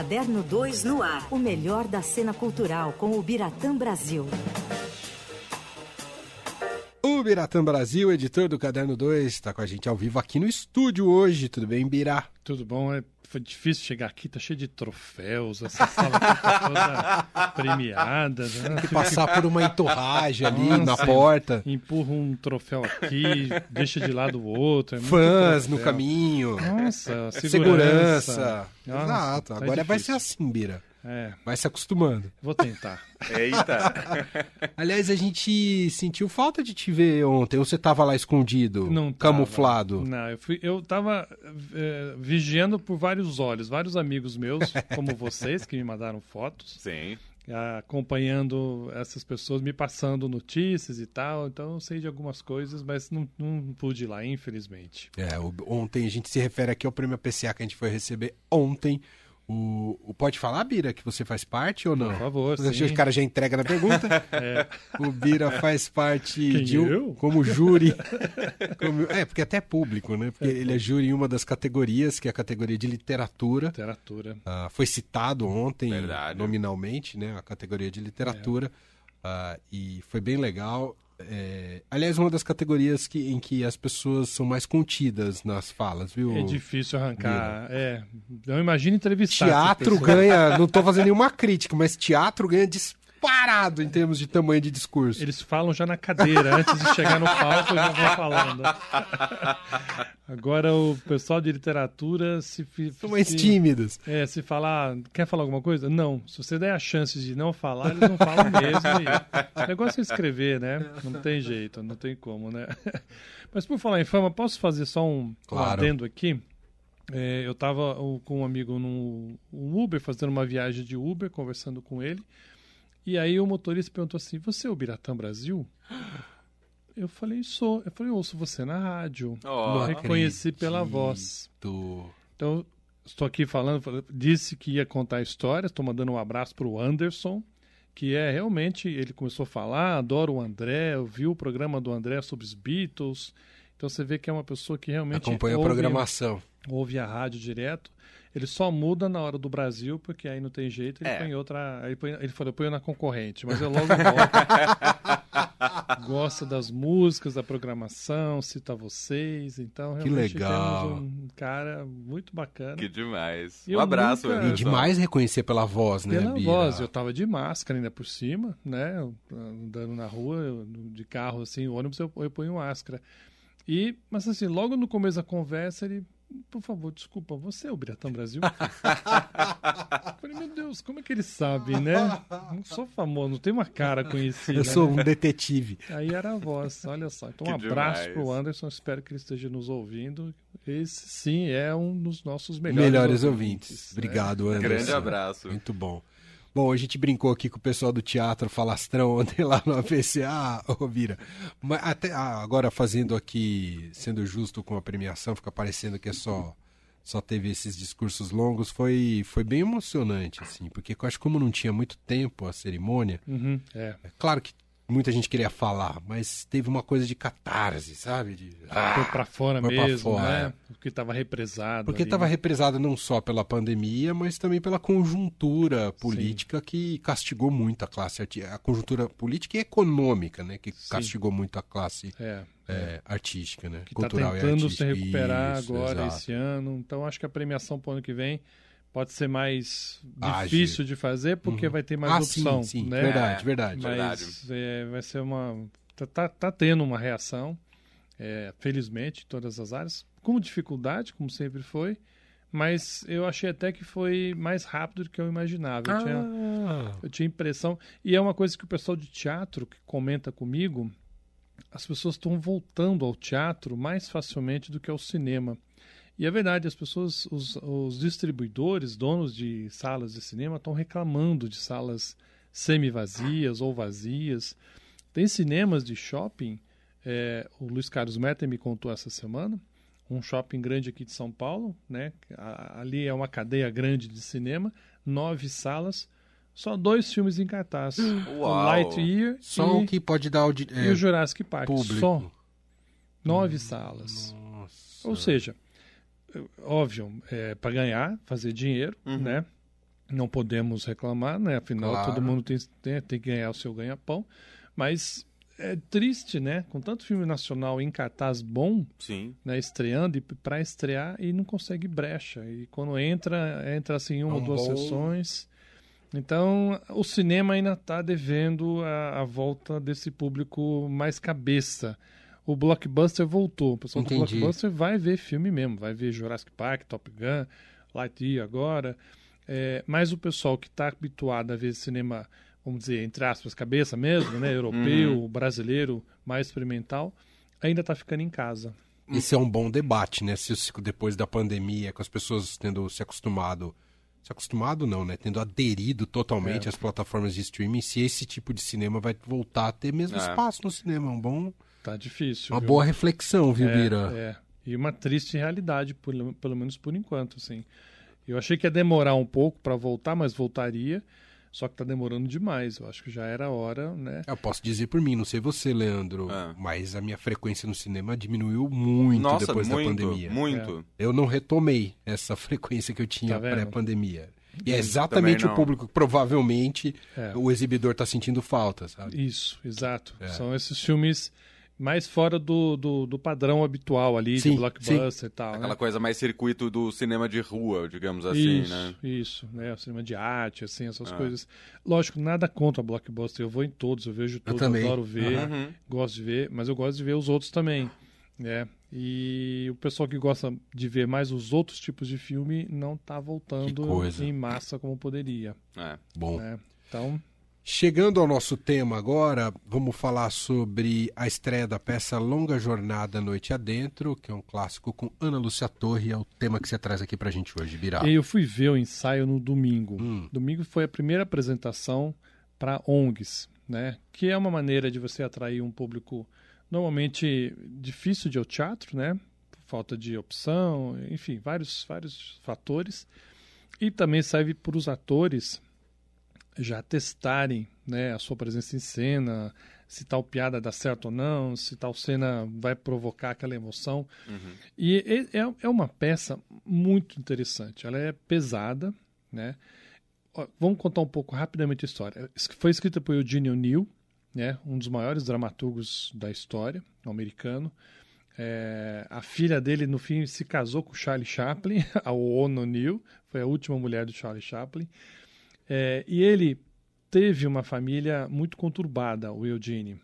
Caderno 2 no ar. O melhor da cena cultural com o Biratã Brasil. Biratã Brasil, editor do Caderno 2, está com a gente ao vivo aqui no estúdio hoje. Tudo bem, Birá? Tudo bom? É, foi difícil chegar aqui, tá cheio de troféus, essa sala tá toda premiada. Né? Tem que passar por uma entorragem ali Nossa, na porta. Empurra um troféu aqui, deixa de lado o outro. É Fãs no caminho. Nossa, segurança. Segurança. Nossa, Exato. tá Agora vai ser difícil. assim, Bira. É, Vai se acostumando. vou tentar. Eita! Aliás, a gente sentiu falta de te ver ontem. Ou você tava lá escondido, Não tava. camuflado? Não, eu, fui, eu tava é, vigiando por vários olhos. Vários amigos meus, como vocês, que me mandaram fotos. Sim. acompanhando essas pessoas, me passando notícias e tal. Então eu sei de algumas coisas, mas não, não pude ir lá, infelizmente. É, ontem a gente se refere aqui ao prêmio PCA que a gente foi receber ontem. O, o- pode falar, Bira, que você faz parte ou não? Por favor, Você- sim. O cara já entrega na pergunta. É, O Bira faz parte Quem, de um, eu? como júri. como- é, porque até é público, né? Porque ele é júri em uma das categorias, que é a categoria de literatura. literatura. Ah, foi citado ontem, Verdade. nominalmente, né? A categoria de literatura. Ah, e foi bem legal. É, aliás, uma das categorias que, em que as pessoas são mais contidas nas falas, viu? É difícil arrancar. É, não imagina entrevistar. Teatro ganha, não tô fazendo nenhuma crítica, mas teatro ganha disparado em termos de tamanho de discurso. Eles falam já na cadeira, antes de chegar no palco, já vão falando. Agora o pessoal de literatura se. São mais se- tímidos. É, se falar, quer falar alguma coisa? Não. Se você der a chance de não falar, eles não falam mesmo. E... O negócio é escrever, né? Não tem jeito, não tem como, né? Mas por falar em fama, posso fazer só um, um Claro. adendo aqui? É, eu estava com um amigo no Uber, fazendo uma viagem de Uber, conversando com ele. E aí o motorista perguntou assim: Você é o Biratã Brasil? Eu falei, sou. Eu falei, ouço você na rádio. Eu reconheci pela voz. Então, estou aqui falando, fal- disse que ia contar a história, estou mandando um abraço para o Anderson, que é realmente, ele começou a falar, adoro o André, eu vi o programa do André sobre os Beatles, então você vê que é uma pessoa que realmente Acompanha a ouve, programação. ouve a rádio direto, ele só muda na hora do Brasil, porque aí não tem jeito, ele É. põe outra, ele, põe, ele falou, eu ponho na concorrente, mas eu logo volto. Gosta das músicas, da programação, cita vocês, então Que realmente legal. temos um cara muito bacana. Que demais. Eu um abraço, nunca- E demais reconhecer pela voz, né, Pela voz, eu tava de máscara ainda por cima, né? Andando na rua, eu, de carro, assim, ônibus, eu, eu ponho máscara. E, mas assim, logo no começo da conversa, ele, por favor, desculpa, você é o Biratão Brasil? eu falei, meu Deus, como é que ele sabe, né? Não sou famoso, não tenho uma cara conhecida. Eu sou né? um detetive. Aí era a voz, olha só. Então, um Que abraço demais. pro Anderson, espero que ele esteja nos ouvindo. Esse, sim, é um dos nossos melhores, Melhores, ouvintes. né? Obrigado, Anderson. Grande abraço. Muito bom. Bom, a gente brincou aqui com o pessoal do Teatro Falastrão ontem lá no APCA, ô Vira. Mas até ah, agora fazendo aqui, sendo justo com a premiação, fica parecendo que é só só teve esses discursos longos, foi foi bem emocionante assim, porque eu acho que como não tinha muito tempo a cerimônia, Uhum, é. é claro que muita gente queria falar, mas teve uma coisa de catarse, sabe? De, ah, Foi pra fora foi pra mesmo, fora, né? Porque estava represado. Porque estava né? represada não só pela pandemia, mas também pela conjuntura política que castigou muito a classe artística. A conjuntura política e econômica, né? Que castigou muito a classe É, é, artística, né? que está Cultural tentando se recuperar Isso, agora, exato. esse ano. Então, acho que a premiação para o ano que vem pode ser mais Ágil. difícil de fazer, porque vai ter mais ah, opção. sim, sim. né? Verdade, verdade. Mas é, vai ser uma. Tá, tá, tá tendo uma reação, é, felizmente, em todas as áreas, com dificuldade, como sempre foi. Mas eu achei até que foi mais rápido do que eu imaginava. Eu tinha- Ah, Eu tinha impressão. E é uma coisa que o pessoal de teatro que comenta comigo, as pessoas estão voltando ao teatro mais facilmente do que ao cinema. E é verdade, as pessoas, os, os distribuidores, donos de salas de cinema, estão reclamando de salas semi-vazias ou vazias. Tem cinemas de shopping, é, o Luiz Carlos Meta me contou essa semana, um shopping grande aqui de São Paulo, né? A- Ali é uma cadeia grande de cinema, nove salas, só dois filmes em cartaz. O Uau. Lightyear só e, o que pode dar o, di- e é, o Jurassic Park. público. Só nove salas. Nossa. Ou seja, óbvio, é, para ganhar, fazer dinheiro, Uhum. né? Não podemos reclamar, né? Afinal, Claro. todo mundo tem, tem, tem que ganhar o seu ganha-pão. Mas é triste, né? Com tanto filme nacional em cartaz bom, Sim. né, estreando e para estrear e não consegue brecha. E quando entra, entra assim uma É ou um duas bom- sessões. Então, o cinema ainda está devendo a, a volta desse público mais cabeça. O blockbuster voltou. O pessoal do Entendi. blockbuster vai ver filme mesmo, vai ver Jurassic Park, Top Gun, Lightyear agora. É, mas o pessoal que está habituado a ver cinema, vamos dizer, entre aspas, cabeça mesmo, né, europeu, brasileiro, mais experimental, ainda está ficando em casa. Esse é um bom debate, né? Se se depois da pandemia, com as pessoas tendo se acostumado. Se acostumado não, né? Tendo aderido totalmente É. às plataformas de streaming, se esse tipo de cinema vai voltar a ter mesmo É. espaço no cinema. É um bom, Tá difícil. uma viu? boa reflexão, viu, é, Bira? É. E uma triste realidade, pelo, pelo menos por enquanto, assim. Eu achei que ia demorar um pouco para voltar, mas voltaria. Só que tá demorando demais. Eu acho que já era hora, né? Eu posso dizer por mim, não sei você, Leandro, É. mas a minha frequência no cinema diminuiu muito Nossa, depois muito, da pandemia. muito. Eu não retomei essa frequência que eu tinha Tá pré-pandemia. E é exatamente o público que provavelmente É. o exibidor está sentindo falta, sabe? Isso, exato. É. São esses filmes mais fora do, do, do padrão habitual ali, Sim, de blockbuster e tal. Aquela né? coisa mais circuito do cinema de rua, digamos assim, isso, né? isso, né? O cinema de arte, assim, essas Ah. coisas. Lógico, nada contra blockbuster. Eu vou em todos, eu vejo todos, eu também. adoro ver, Uhum. gosto de ver, mas eu gosto de ver os outros também, né? E o pessoal que gosta de ver mais os outros tipos de filme não tá voltando em massa como poderia, É. Bom. né? Então, Chegando ao nosso tema agora, vamos falar sobre a estreia da peça Longa Jornada Noite Adentro, que é um clássico com Ana Lúcia Torre, é o tema que você traz aqui pra gente hoje, Birá. Eu fui ver o ensaio no domingo. Hum. Domingo foi a primeira apresentação para ONGs, né? Que é uma maneira de você atrair um público normalmente difícil de ir ao teatro, né? Por falta de opção, enfim, vários, vários fatores. E também serve para os atores já testarem né, a sua presença em cena, se tal piada dá certo ou não, se tal cena vai provocar aquela emoção. E é, é- é uma peça muito interessante. Ela é pesada, né? Vamos contar um pouco rapidamente a história. Foi escrita por Eugene O'Neill, né? um dos maiores dramaturgos da história, americano. É, a filha dele, no fim, se casou com Charlie Chaplin, a Ona O'Neill, foi a última mulher do Charlie Chaplin. É, e ele teve uma família muito conturbada, o Eugene.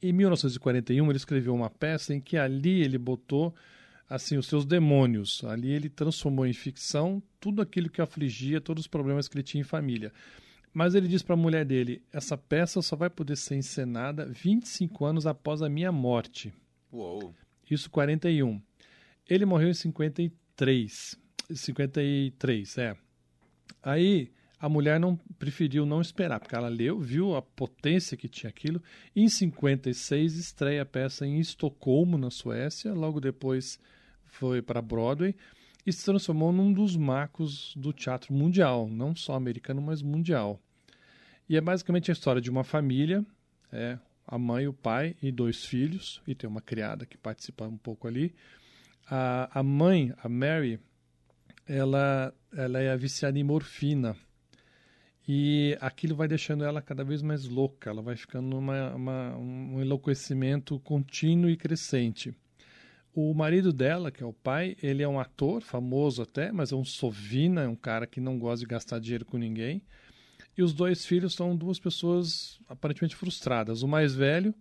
Em 1941, ele escreveu uma peça em que ali ele botou assim os seus demônios. Ali ele transformou em ficção tudo aquilo que afligia, todos os problemas que ele tinha em família. Mas ele diz para a mulher dele: essa peça só vai poder ser encenada 25 anos após a minha morte. Uou. Isso 41. Ele morreu em 53. 53, é. Aí a mulher não preferiu não esperar, porque ela leu, viu a potência que tinha aquilo. Em 56 estreia a peça em Estocolmo, na Suécia. Logo depois foi para Broadway e se transformou num dos marcos do teatro mundial, não só americano, mas mundial. E é basicamente a história de uma família, é, a mãe, o pai e dois filhos, e tem uma criada que participa um pouco ali. A, a mãe, a Mary, ela, ela é viciada em morfina. E aquilo vai deixando ela cada vez mais louca, ela vai ficando numa uma, um enlouquecimento contínuo e crescente. O marido dela, que é o pai, ele é um ator famoso até, mas é um sovina, é um cara que não gosta de gastar dinheiro com ninguém. E os dois filhos são duas pessoas aparentemente frustradas. O mais velho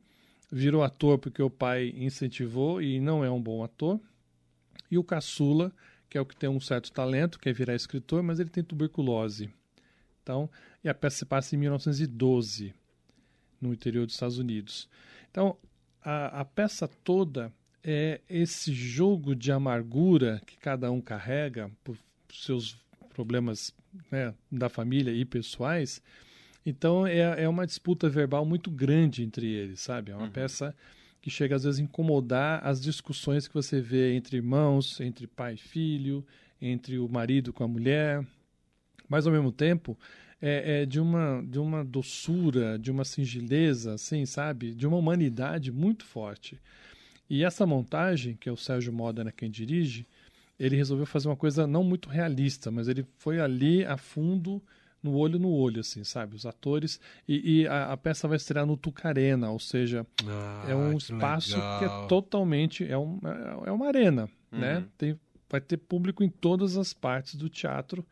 virou ator porque o pai incentivou e não é um bom ator. E o caçula, que é o que tem um certo talento, quer virar escritor, mas ele tem tuberculose. Então, e a peça se passa em 1912, no interior dos Estados Unidos. Então, a, a peça toda é esse jogo de amargura que cada um carrega por seus problemas né, da família e pessoais. Então é, é uma disputa verbal muito grande entre eles, sabe? É uma peça que chega às vezes a incomodar as discussões que você vê entre irmãos, entre pai e filho, entre o marido com a mulher. Mas ao mesmo tempo é, é de, uma, de uma doçura, de uma singeleza, assim, sabe? De uma humanidade muito forte. E essa montagem, que é o Sérgio Modena quem dirige, ele resolveu fazer uma coisa não muito realista, mas ele foi ali a fundo, no olho no olho, assim, sabe? Os atores. E, e a, a, peça vai estrear no Tucarena, ou seja, ah, é um que espaço legal. que é totalmente. É, um, é uma arena, né? uhum. né? Tem, vai ter público em todas as partes do teatro.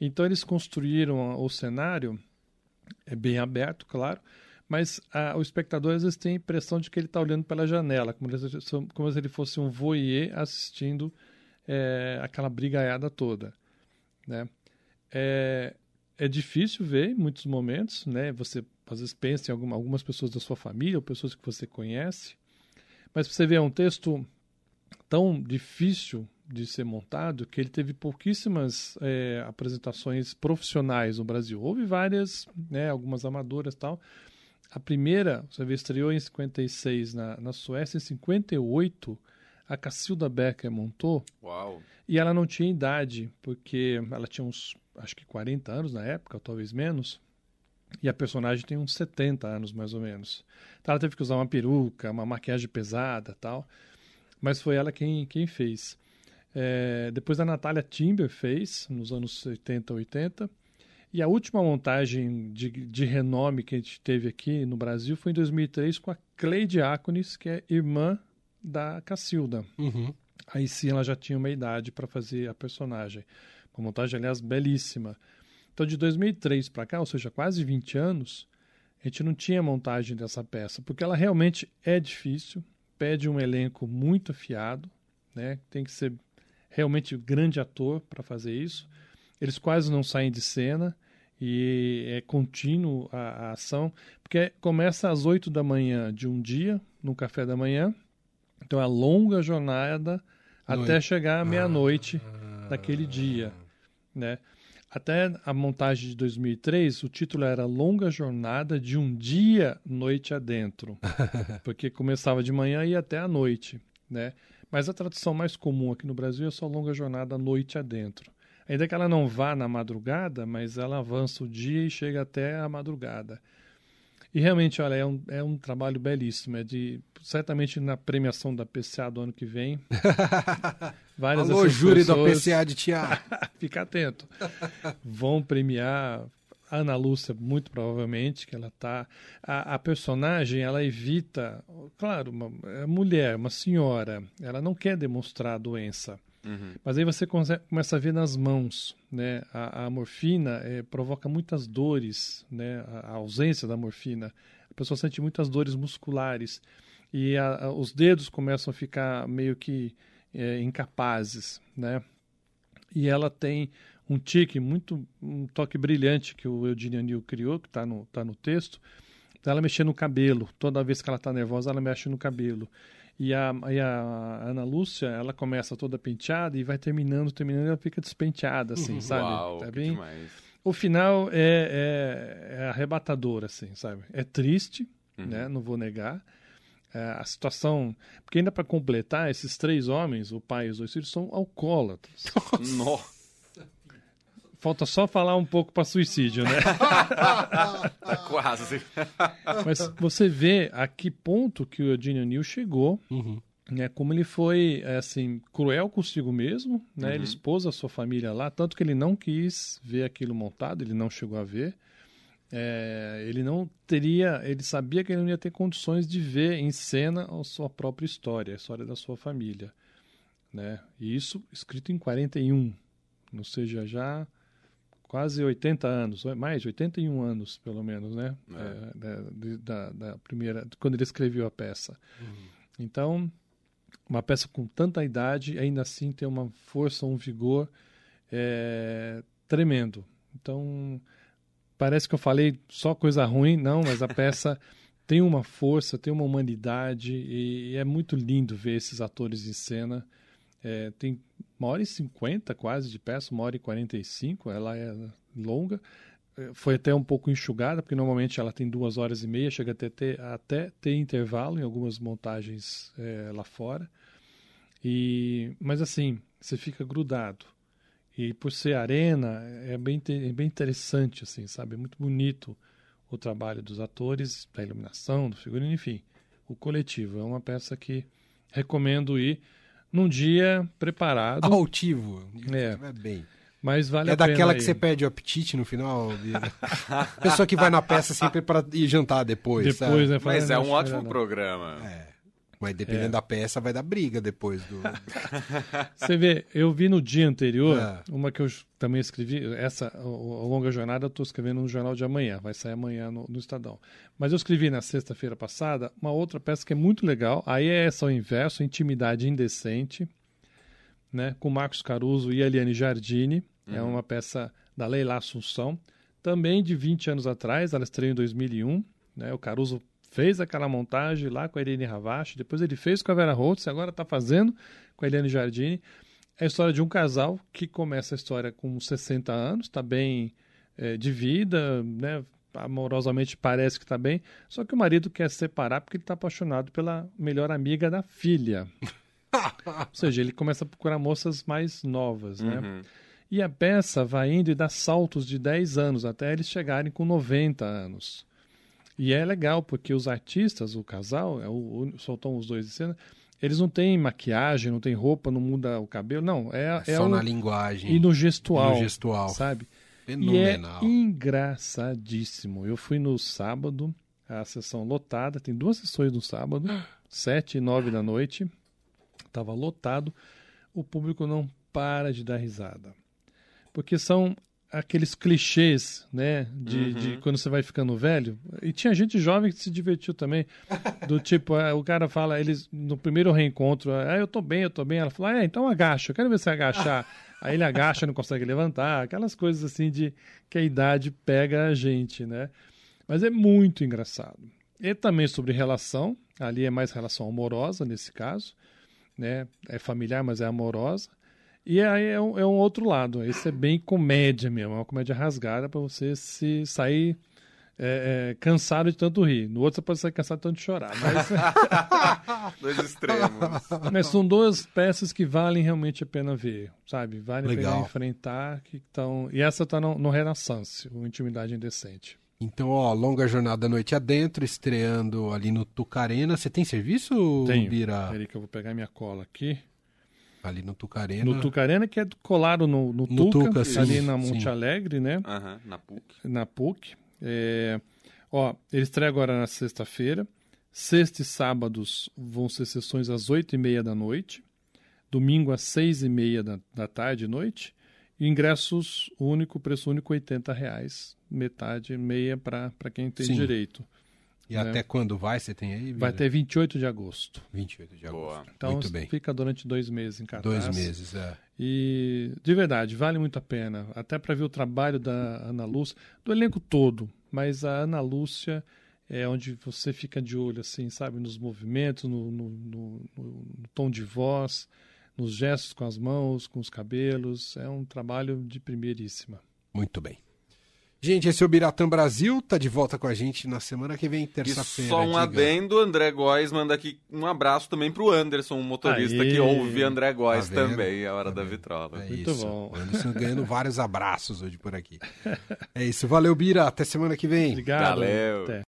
Então eles construíram o cenário, é bem aberto, claro, mas a, o espectador às vezes tem a impressão de que ele está olhando pela janela, como, como se ele fosse um voyeur assistindo é, aquela brigaiada toda, né? É, é difícil ver em muitos momentos, né? Você às vezes pensa em alguma, algumas pessoas da sua família ou pessoas que você conhece, mas você vê um texto tão difícil de ser montado que ele teve pouquíssimas é, apresentações profissionais no Brasil. Houve várias, né? Algumas amadoras tal. A primeira, você vê, estreou em 56 na, na Suécia, em 58 a Cacilda Becker montou. Uau. E ela não tinha idade, porque ela tinha uns, acho que 40 anos na época, talvez menos. E a personagem tem uns 70 anos, mais ou menos. Então ela teve que usar uma peruca, uma maquiagem pesada tal. Mas foi ela quem, quem fez. É, depois a Natália Timber fez, nos anos 70, 80. E a última montagem de, de renome que a gente teve aqui no Brasil foi em 2003 com a Cleide Diáconis, que é irmã da Cacilda. Uhum. Aí sim ela já tinha uma idade para fazer a personagem. Uma montagem, aliás, belíssima. Então, de 2003 para cá, ou seja, quase 20 anos, a gente não tinha montagem dessa peça, porque ela realmente é difícil, pede um elenco muito afiado, né? tem que ser realmente grande ator para fazer isso. Eles quase não saem de cena e é contínuo a, a ação, porque começa às 8 da manhã de um dia, no café da manhã, então é a longa jornada Noite. até chegar à meia-noite ah. daquele dia, né? Até a montagem de 2003, o título era Longa Jornada de um Dia Noite Adentro, porque começava de manhã e ia até a noite, né? Mas a tradução mais comum aqui no Brasil é só Longa Jornada Noite Adentro. Ainda que ela não vá na madrugada, mas ela avança o dia e chega até a madrugada. E realmente, olha, é um, é um trabalho belíssimo. É de certamente na premiação da PCA do ano que vem. várias Alô, júri pessoas, da PCA de teatro. Fica atento. Vão premiar Ana Lúcia, muito provavelmente, que ela tá. A, a personagem, ela evita. Claro, uma é mulher, uma senhora, ela não quer demonstrar a doença. Uhum. Mas aí você começa a ver nas mãos, né? A, a morfina é, provoca muitas dores, né? A, a, ausência da morfina, a pessoa sente muitas dores musculares e a, os dedos começam a ficar meio que é, incapazes, né? E ela tem um tique muito, um toque brilhante que o Eugênio Anil criou, que está no, tá no texto, ela mexer no cabelo. Toda vez que ela está nervosa, ela mexe no cabelo. E a, e a Ana Lúcia, ela começa toda penteada e vai terminando, terminando, ela fica despenteada, assim, sabe? Uau, tá bem... demais. O final é, é, é, arrebatador, assim, sabe? É triste, uhum. né? Não vou negar. É, a situação... Porque ainda para completar, esses três homens, o pai e os dois filhos, são alcoólatras. Nossa! Falta só falar um pouco para suicídio, né? quase. Mas você vê a que ponto que o Eugene Neal chegou, uhum. né? Como ele foi, é, assim, cruel consigo mesmo, né? Uhum. Ele expôs a sua família lá, tanto que ele não quis ver aquilo montado, ele não chegou a ver. É, ele não teria, ele sabia que ele não ia ter condições de ver em cena a sua própria história, a história da sua família, né? E isso escrito em 41, ou seja, já quase 80 anos, mais de 81 anos, pelo menos, né? É. É, da, da, primeira, quando ele escreveu a peça. Uhum. Então, uma peça com tanta idade, ainda assim tem uma força, um vigor é, tremendo. Então, parece que eu falei só coisa ruim, não, mas a peça tem uma força, tem uma humanidade e, e é muito lindo ver esses atores em cena. É, tem uma hora e cinquenta quase de peça, uma hora e quarenta e cinco, ela é longa. É, foi até um pouco enxugada, porque normalmente ela tem duas horas e meia, chega até ter, até ter intervalo em algumas montagens é, lá fora. E, mas assim, você fica grudado. E por ser arena, é bem, é bem interessante, assim, sabe? É muito bonito o trabalho dos atores, da iluminação, do figurino, enfim. O coletivo é uma peça que recomendo ir num dia preparado. Altivo. É. Vai bem. Mas vale é a pena. daquela que ir. você perde o apetite no final. Pessoa que vai na peça sempre para ir jantar depois. Depois, sabe? né? Mas "Ah, é um ótimo melhor não." programa. É. Mas dependendo É. da peça, vai dar briga depois do. Você vê, eu vi no dia anterior, É. uma que eu também escrevi, essa, a longa jornada, eu estou escrevendo no jornal de amanhã, vai sair amanhã no, no Estadão. Mas eu escrevi na sexta-feira passada uma outra peça que é muito legal, aí é essa ao inverso, Intimidade Indecente, né, com Marcos Caruso e Eliane Giardini, é uma peça da Leila Assunção, também de 20 anos atrás, ela estreou em 2001, né, o Caruso fez aquela montagem lá com a Irene Ravache, depois ele fez com a Vera Holtz, agora está fazendo com a Eliane Giardini. É a história de um casal que começa a história com 60 anos, está bem eh, de vida, né? amorosamente parece que está bem, só que o marido quer se separar porque ele está apaixonado pela melhor amiga da filha. Ou seja, ele começa a procurar moças mais novas, né? Uhum. E a peça vai indo e dá saltos de 10 anos até eles chegarem com 90 anos. E é legal porque os artistas, o casal, é o, o, estão os dois em cena, eles não têm maquiagem, não tem roupa, não muda o cabelo, não. É, É é só o, na linguagem. e no gestual, no gestual. sabe? E é Fenomenal. engraçadíssimo. Eu fui no sábado, a sessão lotada, tem duas sessões no sábado, sete e nove da noite. Tava lotado. O público não para de dar risada. Porque são aqueles clichês, né? De, Uhum. de quando você vai ficando velho. E tinha gente jovem que se divertiu também. Do tipo, ah, o cara fala, eles no primeiro reencontro, ah, eu tô bem, eu tô bem. Ela fala, ah, então agacha, eu quero ver você agachar. Aí ele agacha, não consegue levantar, aquelas coisas assim de que a idade pega a gente, né? Mas é muito engraçado. E também sobre relação, ali é mais relação amorosa nesse caso, né? É familiar, mas é amorosa. E aí é um, é um outro lado. Esse é bem comédia mesmo, é uma comédia rasgada para você se sair é, é, cansado de tanto rir. No outro você pode sair cansado de tanto chorar. Mas, Dois extremos. mas são duas peças que valem realmente a pena ver, sabe? Vale a pena enfrentar. Que tão... E essa tá no, no Renaissance, o Intimidade Indecente. Então, ó, longa jornada à noite adentro, estreando ali no Tucarena. Você tem serviço, Tenho. Bira? Peraí que eu vou pegar minha cola aqui. Ali no Tucarena. No Tucarena, que é colado no, no, No Tuca, Tuca, sim, ali na Monte sim. Alegre, né? Aham, na PUC. na PUC. É, ó, ele estreia agora na sexta-feira. Sexta e sábados vão ser sessões às oito e meia da noite. Domingo às seis e meia da, da tarde e noite. E ingressos único, preço único, 80 reais. Metade, meia para quem tem Sim. direito. E né? até quando vai? Você tem aí? Bira? Vai até 28 de agosto. 28 de agosto. Boa. Então Muito bem. fica durante dois meses em cartaz. Dois meses, é. E de verdade, vale muito a pena. Até para ver o trabalho da Ana Lúcia, do elenco todo. Mas a Ana Lúcia é onde você fica de olho, assim, sabe? Nos movimentos, no, no- no- no- no tom de voz, nos gestos com as mãos, com os cabelos. É um trabalho de primeiríssima. Muito bem. Gente, esse é o Biratã Brasil, tá de volta com a gente na semana que vem, terça-feira. só um diga. adendo, André Góes manda aqui um abraço também pro Anderson, um motorista Aê. que ouve André Góes Tá também, a hora Tá da vitrola. É Muito isso. bom. O Anderson ganhando vários abraços hoje por aqui. É isso. Valeu, Bira. Até semana que vem. Obrigado. Valeu. Até.